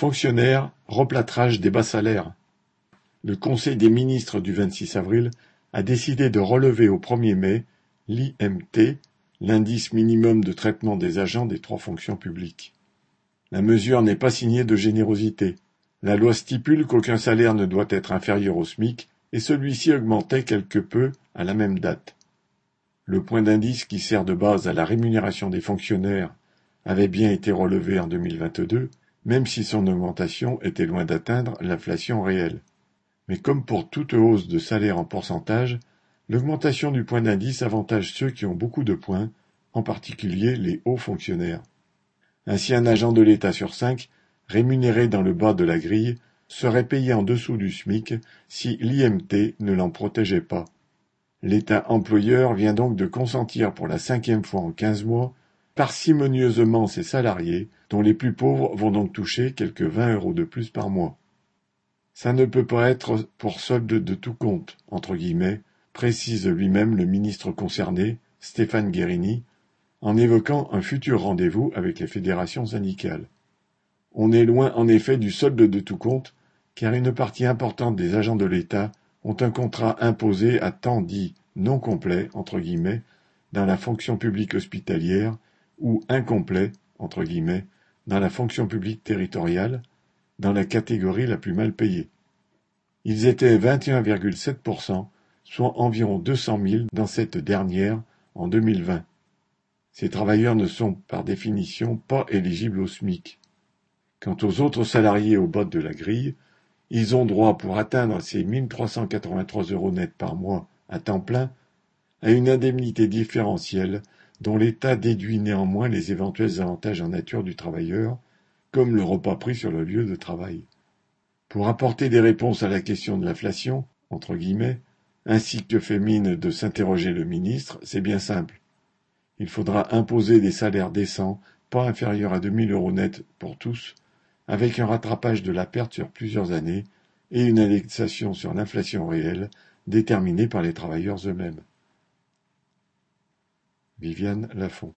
Fonctionnaires, replâtrage des bas salaires. Le Conseil des ministres du 26 avril a décidé de relever au 1er mai l'IMT, l'indice minimum de traitement des agents des trois fonctions publiques. La mesure n'est pas signée de générosité. La loi stipule qu'aucun salaire ne doit être inférieur au SMIC et celui-ci augmentait quelque peu à la même date. Le point d'indice qui sert de base à la rémunération des fonctionnaires avait bien été relevé en 2022, même si son augmentation était loin d'atteindre l'inflation réelle. Mais comme pour toute hausse de salaire en pourcentage, l'augmentation du point d'indice avantage ceux qui ont beaucoup de points, en particulier les hauts fonctionnaires. Ainsi un agent de l'État sur cinq, rémunéré dans le bas de la grille, serait payé en dessous du SMIC si l'IMT ne l'en protégeait pas. L'État employeur vient donc de consentir pour la cinquième fois en quinze mois parcimonieusement ses salariés, dont les plus pauvres vont donc toucher quelques vingt euros de plus par mois. Ça ne peut pas être pour solde de tout compte, entre guillemets, précise lui-même le ministre concerné, Stéphane Guérini, en évoquant un futur rendez-vous avec les fédérations syndicales. On est loin en effet du solde de tout compte, car une partie importante des agents de l'État ont un contrat imposé à temps dit non complet entre guillemets dans la fonction publique hospitalière ou incomplet entre guillemets dans la fonction publique territoriale, dans la catégorie la plus mal payée. Ils étaient 21,7%, soit environ 200 000 dans cette dernière en 2020. Ces travailleurs ne sont par définition pas éligibles au SMIC. Quant aux autres salariés au bas de la grille, ils ont droit pour atteindre ces 1383 euros nets par mois à temps plein à une indemnité différentielle dont l'État déduit néanmoins les éventuels avantages en nature du travailleur, comme le repas pris sur le lieu de travail. Pour apporter des réponses à la question de l'inflation, entre guillemets, ainsi que fait mine de s'interroger le ministre, c'est bien simple. Il faudra imposer des salaires décents, pas inférieurs à 2000 euros nets pour tous, avec un rattrapage de la perte sur plusieurs années et une indexation sur l'inflation réelle déterminée par les travailleurs eux-mêmes. Viviane Lafont